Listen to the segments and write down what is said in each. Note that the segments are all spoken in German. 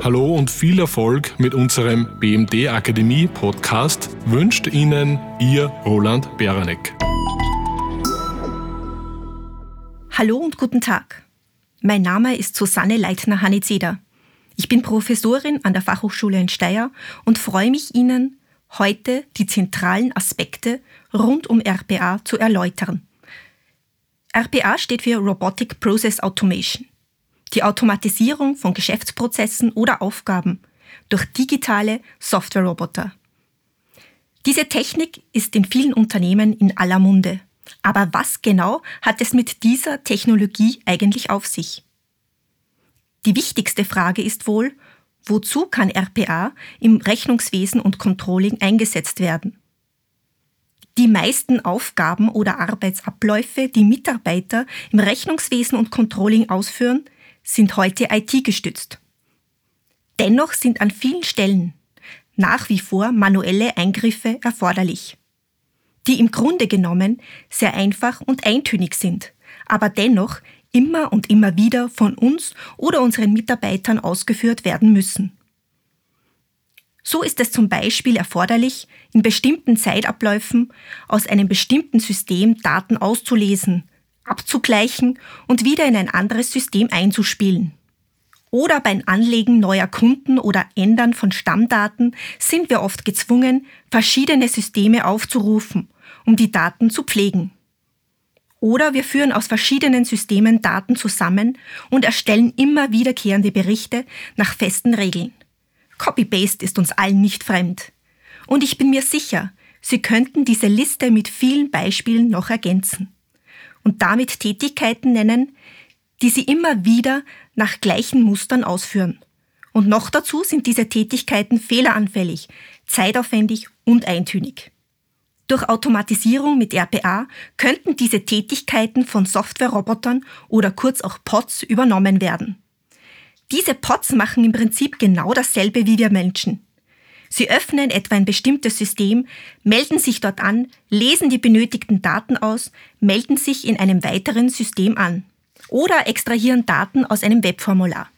Hallo und viel Erfolg mit unserem BMD Akademie Podcast wünscht Ihnen Ihr Roland Beranek. Hallo und guten Tag. Mein Name ist Susanne Leitner-Hanizeder. Ich bin Professorin an der Fachhochschule in Steyr und freue mich Ihnen heute die zentralen Aspekte rund um RPA zu erläutern. RPA steht für Robotic Process Automation die Automatisierung von Geschäftsprozessen oder Aufgaben durch digitale Softwareroboter. Diese Technik ist in vielen Unternehmen in aller Munde. Aber was genau hat es mit dieser Technologie eigentlich auf sich? Die wichtigste Frage ist wohl, wozu kann RPA im Rechnungswesen und Controlling eingesetzt werden? Die meisten Aufgaben oder Arbeitsabläufe, die Mitarbeiter im Rechnungswesen und Controlling ausführen, sind heute IT-gestützt. Dennoch sind an vielen Stellen nach wie vor manuelle Eingriffe erforderlich, die im Grunde genommen sehr einfach und eintönig sind, aber dennoch immer und immer wieder von uns oder unseren Mitarbeitern ausgeführt werden müssen. So ist es zum Beispiel erforderlich, in bestimmten Zeitabläufen aus einem bestimmten System Daten auszulesen, abzugleichen und wieder in ein anderes System einzuspielen. Oder beim Anlegen neuer Kunden oder Ändern von Stammdaten sind wir oft gezwungen, verschiedene Systeme aufzurufen, um die Daten zu pflegen. Oder wir führen aus verschiedenen Systemen Daten zusammen und erstellen immer wiederkehrende Berichte nach festen Regeln. Copy-Paste ist uns allen nicht fremd. Und ich bin mir sicher, Sie könnten diese Liste mit vielen Beispielen noch ergänzen und damit Tätigkeiten nennen, die sie immer wieder nach gleichen Mustern ausführen. Und noch dazu sind diese Tätigkeiten fehleranfällig, zeitaufwendig und eintönig. Durch Automatisierung mit RPA könnten diese Tätigkeiten von Software-Robotern oder kurz auch Pods übernommen werden. Diese Pods machen im Prinzip genau dasselbe wie wir Menschen. Sie öffnen etwa ein bestimmtes System, melden sich dort an, lesen die benötigten Daten aus, melden sich in einem weiteren System an oder extrahieren Daten aus einem Webformular.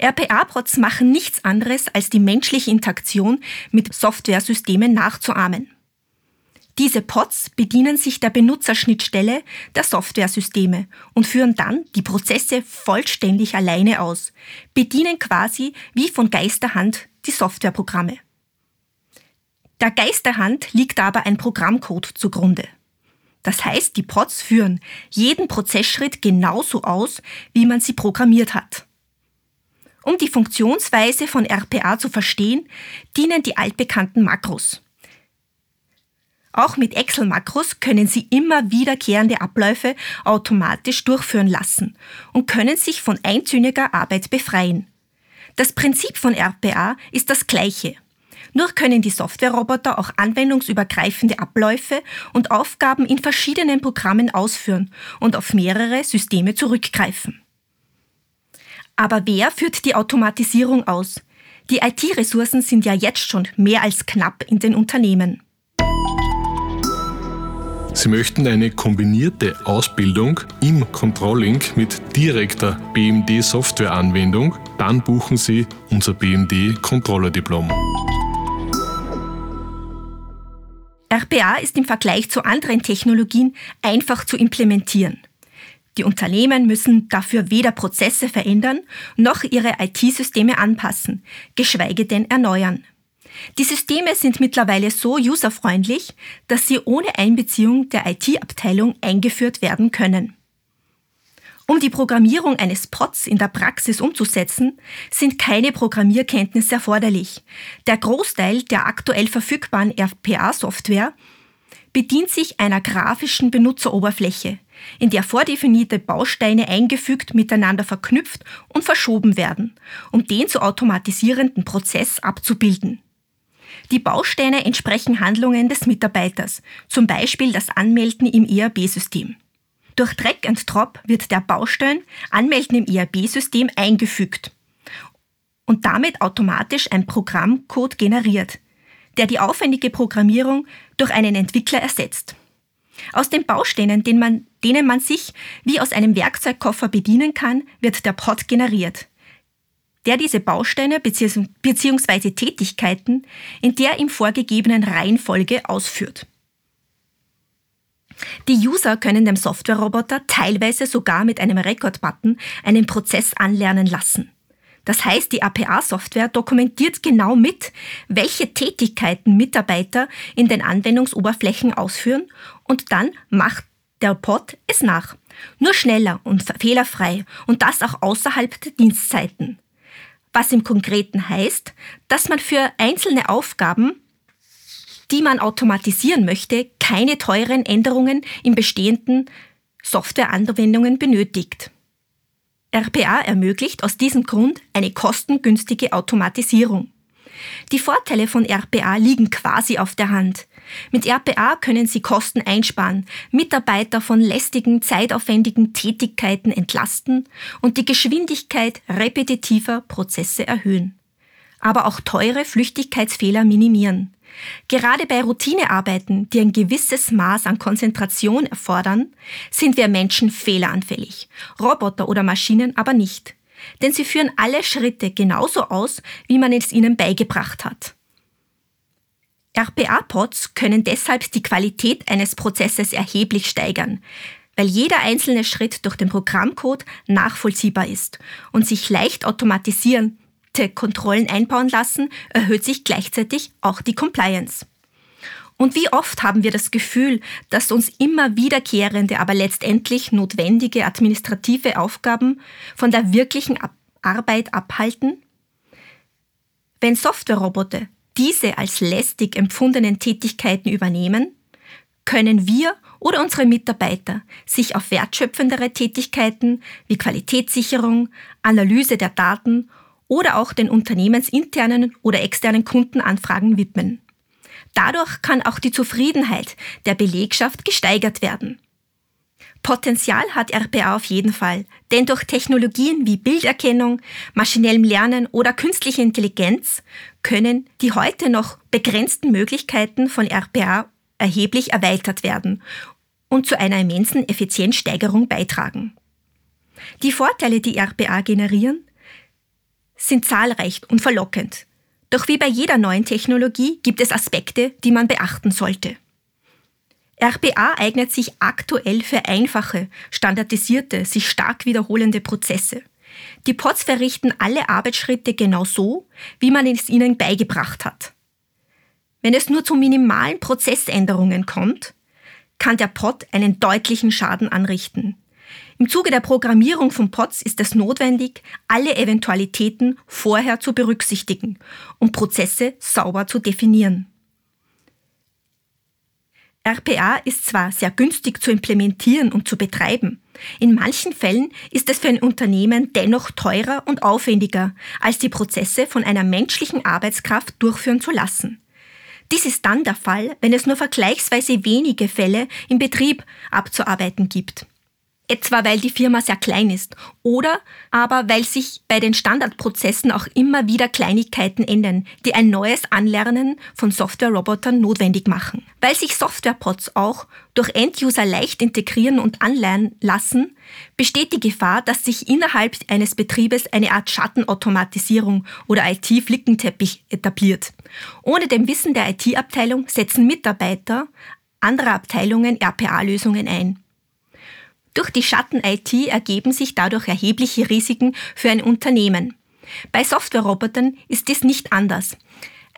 RPA-Pods machen nichts anderes, als die menschliche Interaktion mit Softwaresystemen nachzuahmen. Diese Pods bedienen sich der Benutzerschnittstelle der Softwaresysteme und führen dann die Prozesse vollständig alleine aus, bedienen quasi wie von Geisterhand die Softwareprogramme. Der Geisterhand liegt aber ein Programmcode zugrunde. Das heißt, die Pods führen jeden Prozessschritt genauso aus, wie man sie programmiert hat. Um die Funktionsweise von RPA zu verstehen, dienen die altbekannten Makros. Auch mit Excel-Makros können Sie immer wiederkehrende Abläufe automatisch durchführen lassen und können sich von eintöniger Arbeit befreien. Das Prinzip von RPA ist das gleiche. Nur können die Softwareroboter auch anwendungsübergreifende Abläufe und Aufgaben in verschiedenen Programmen ausführen und auf mehrere Systeme zurückgreifen. Aber wer führt die Automatisierung aus? Die IT-Ressourcen sind ja jetzt schon mehr als knapp in den Unternehmen. Sie möchten eine kombinierte Ausbildung im Controlling mit direkter BMD-Softwareanwendung? Dann buchen Sie unser BMD Controller Diplom. RPA ist im Vergleich zu anderen Technologien einfach zu implementieren. Die Unternehmen müssen dafür weder Prozesse verändern noch ihre IT-Systeme anpassen, geschweige denn erneuern. Die Systeme sind mittlerweile so userfreundlich, dass sie ohne Einbeziehung der IT-Abteilung eingeführt werden können. Um die Programmierung eines Pods in der Praxis umzusetzen, sind keine Programmierkenntnisse erforderlich. Der Großteil der aktuell verfügbaren RPA-Software bedient sich einer grafischen Benutzeroberfläche, in der vordefinierte Bausteine eingefügt, miteinander verknüpft und verschoben werden, um den zu automatisierenden Prozess abzubilden. Die Bausteine entsprechen Handlungen des Mitarbeiters, zum Beispiel das Anmelden im ERB-System. Durch Drag and Drop wird der Baustein Anmelden im ERB-System eingefügt und damit automatisch ein Programmcode generiert, der die aufwendige Programmierung durch einen Entwickler ersetzt. Aus den Bausteinen, denen man, denen man sich wie aus einem Werkzeugkoffer bedienen kann, wird der Pod generiert. der diese Bausteine bzw. Tätigkeiten in der ihm vorgegebenen Reihenfolge ausführt. Die User können dem Softwareroboter teilweise sogar mit einem Record-Button einen Prozess anlernen lassen. Das heißt, die APA-Software dokumentiert genau mit, welche Tätigkeiten Mitarbeiter in den Anwendungsoberflächen ausführen und dann macht der Pod es nach. Nur schneller und fehlerfrei und das auch außerhalb der Dienstzeiten. Was im Konkreten heißt, dass man für einzelne Aufgaben die man automatisieren möchte, keine teuren Änderungen in bestehenden Softwareanwendungen benötigt. RPA ermöglicht aus diesem Grund eine kostengünstige Automatisierung. Die Vorteile von RPA liegen quasi auf der Hand. Mit RPA können Sie Kosten einsparen, Mitarbeiter von lästigen, zeitaufwendigen Tätigkeiten entlasten und die Geschwindigkeit repetitiver Prozesse erhöhen. Aber auch teure Flüchtigkeitsfehler minimieren. Gerade bei Routinearbeiten, die ein gewisses Maß an Konzentration erfordern, sind wir Menschen fehleranfällig, Roboter oder Maschinen aber nicht. Denn sie führen alle Schritte genauso aus, wie man es ihnen beigebracht hat. RPA-Pods können deshalb die Qualität eines Prozesses erheblich steigern, weil jeder einzelne Schritt durch den Programmcode nachvollziehbar ist und sich leicht automatisieren Kontrollen einbauen lassen, erhöht sich gleichzeitig auch die Compliance. Und wie oft haben wir das Gefühl, dass uns immer wiederkehrende, aber letztendlich notwendige administrative Aufgaben von der wirklichen Arbeit abhalten? Wenn Softwareroboter diese als lästig empfundenen Tätigkeiten übernehmen, können wir oder unsere Mitarbeiter sich auf wertschöpfendere Tätigkeiten wie Qualitätssicherung, Analyse der Daten oder auch den unternehmensinternen oder externen Kundenanfragen widmen. Dadurch kann auch die Zufriedenheit der Belegschaft gesteigert werden. Potenzial hat RPA auf jeden Fall, denn durch Technologien wie Bilderkennung, maschinellem Lernen oder künstliche Intelligenz können die heute noch begrenzten Möglichkeiten von RPA erheblich erweitert werden und zu einer immensen Effizienzsteigerung beitragen. Die Vorteile, die RPA generieren, sind zahlreich und verlockend. Doch wie bei jeder neuen Technologie gibt es Aspekte, die man beachten sollte. RPA eignet sich aktuell für einfache, standardisierte, sich stark wiederholende Prozesse. Die Pods verrichten alle Arbeitsschritte genau so, wie man es ihnen beigebracht hat. Wenn es nur zu minimalen Prozessänderungen kommt, kann der Pod einen deutlichen Schaden anrichten. Im Zuge der Programmierung von Pods ist es notwendig, alle Eventualitäten vorher zu berücksichtigen und Prozesse sauber zu definieren. RPA ist zwar sehr günstig zu implementieren und zu betreiben, in manchen Fällen ist es für ein Unternehmen dennoch teurer und aufwendiger, als die Prozesse von einer menschlichen Arbeitskraft durchführen zu lassen. Dies ist dann der Fall, wenn es nur vergleichsweise wenige Fälle im Betrieb abzuarbeiten gibt etwa weil die Firma sehr klein ist oder aber weil sich bei den Standardprozessen auch immer wieder Kleinigkeiten ändern, die ein neues Anlernen von Software-Robotern notwendig machen. Weil sich Software-Pods auch durch End-User leicht integrieren und anlernen lassen, besteht die Gefahr, dass sich innerhalb eines Betriebes eine Art Schattenautomatisierung oder IT-Flickenteppich etabliert. Ohne dem Wissen der IT-Abteilung setzen Mitarbeiter anderer Abteilungen RPA-Lösungen ein. Durch die Schatten-IT ergeben sich dadurch erhebliche Risiken für ein Unternehmen. Bei Software-Robotern ist dies nicht anders.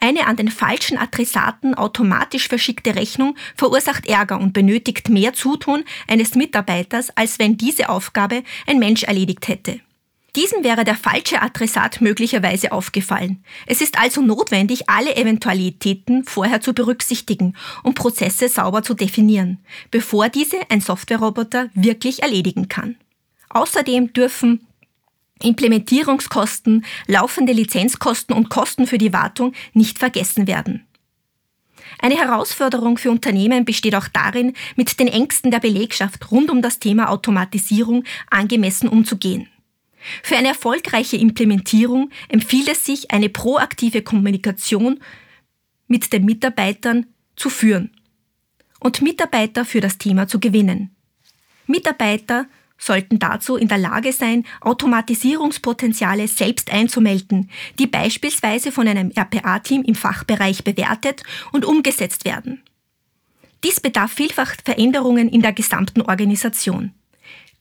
Eine an den falschen Adressaten automatisch verschickte Rechnung verursacht Ärger und benötigt mehr Zutun eines Mitarbeiters, als wenn diese Aufgabe ein Mensch erledigt hätte. Diesem wäre der falsche Adressat möglicherweise aufgefallen. Es ist also notwendig, alle Eventualitäten vorher zu berücksichtigen und Prozesse sauber zu definieren, bevor diese ein Softwareroboter wirklich erledigen kann. Außerdem dürfen Implementierungskosten, laufende Lizenzkosten und Kosten für die Wartung nicht vergessen werden. Eine Herausforderung für Unternehmen besteht auch darin, mit den Ängsten der Belegschaft rund um das Thema Automatisierung angemessen umzugehen. Für eine erfolgreiche Implementierung empfiehlt es sich, eine proaktive Kommunikation mit den Mitarbeitern zu führen und Mitarbeiter für das Thema zu gewinnen. Mitarbeiter sollten dazu in der Lage sein, Automatisierungspotenziale selbst einzumelden, die beispielsweise von einem RPA-Team im Fachbereich bewertet und umgesetzt werden. Dies bedarf vielfach Veränderungen in der gesamten Organisation.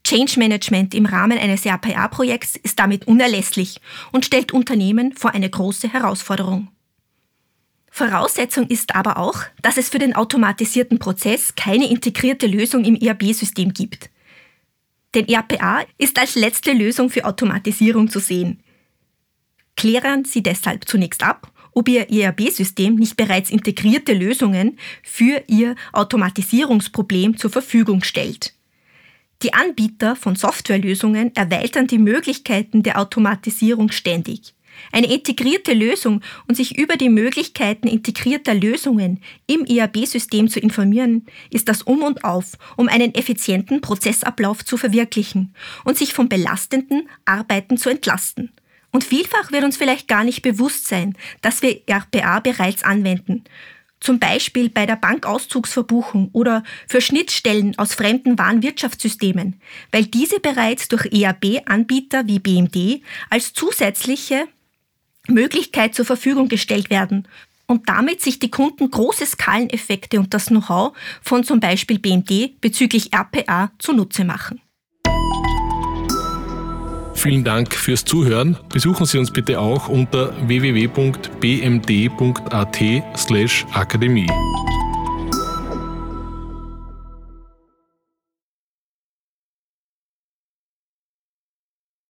Change Management im Rahmen eines RPA-Projekts ist damit unerlässlich und stellt Unternehmen vor eine große Herausforderung. Voraussetzung ist aber auch, dass es für den automatisierten Prozess keine integrierte Lösung im ERP-System gibt. Denn RPA ist als letzte Lösung für Automatisierung zu sehen. Klären Sie deshalb zunächst ab, ob Ihr ERP-System nicht bereits integrierte Lösungen für Ihr Automatisierungsproblem zur Verfügung stellt. Die Anbieter von Softwarelösungen erweitern die Möglichkeiten der Automatisierung ständig. Eine integrierte Lösung und sich über die Möglichkeiten integrierter Lösungen im ERB-System zu informieren, ist das Um und Auf, um einen effizienten Prozessablauf zu verwirklichen und sich von belastenden Arbeiten zu entlasten. Und vielfach wird uns vielleicht gar nicht bewusst sein, dass wir RPA bereits anwenden. Zum Beispiel bei der Bankauszugsverbuchung oder für Schnittstellen aus fremden Warenwirtschaftssystemen, weil diese bereits durch ERB-Anbieter wie BMD als zusätzliche Möglichkeit zur Verfügung gestellt werden und damit sich die Kunden große Skaleneffekte und das Know-how von zum Beispiel BMD bezüglich RPA zunutze machen. Vielen Dank fürs Zuhören. Besuchen Sie uns bitte auch unter www.bmd.at/akademie.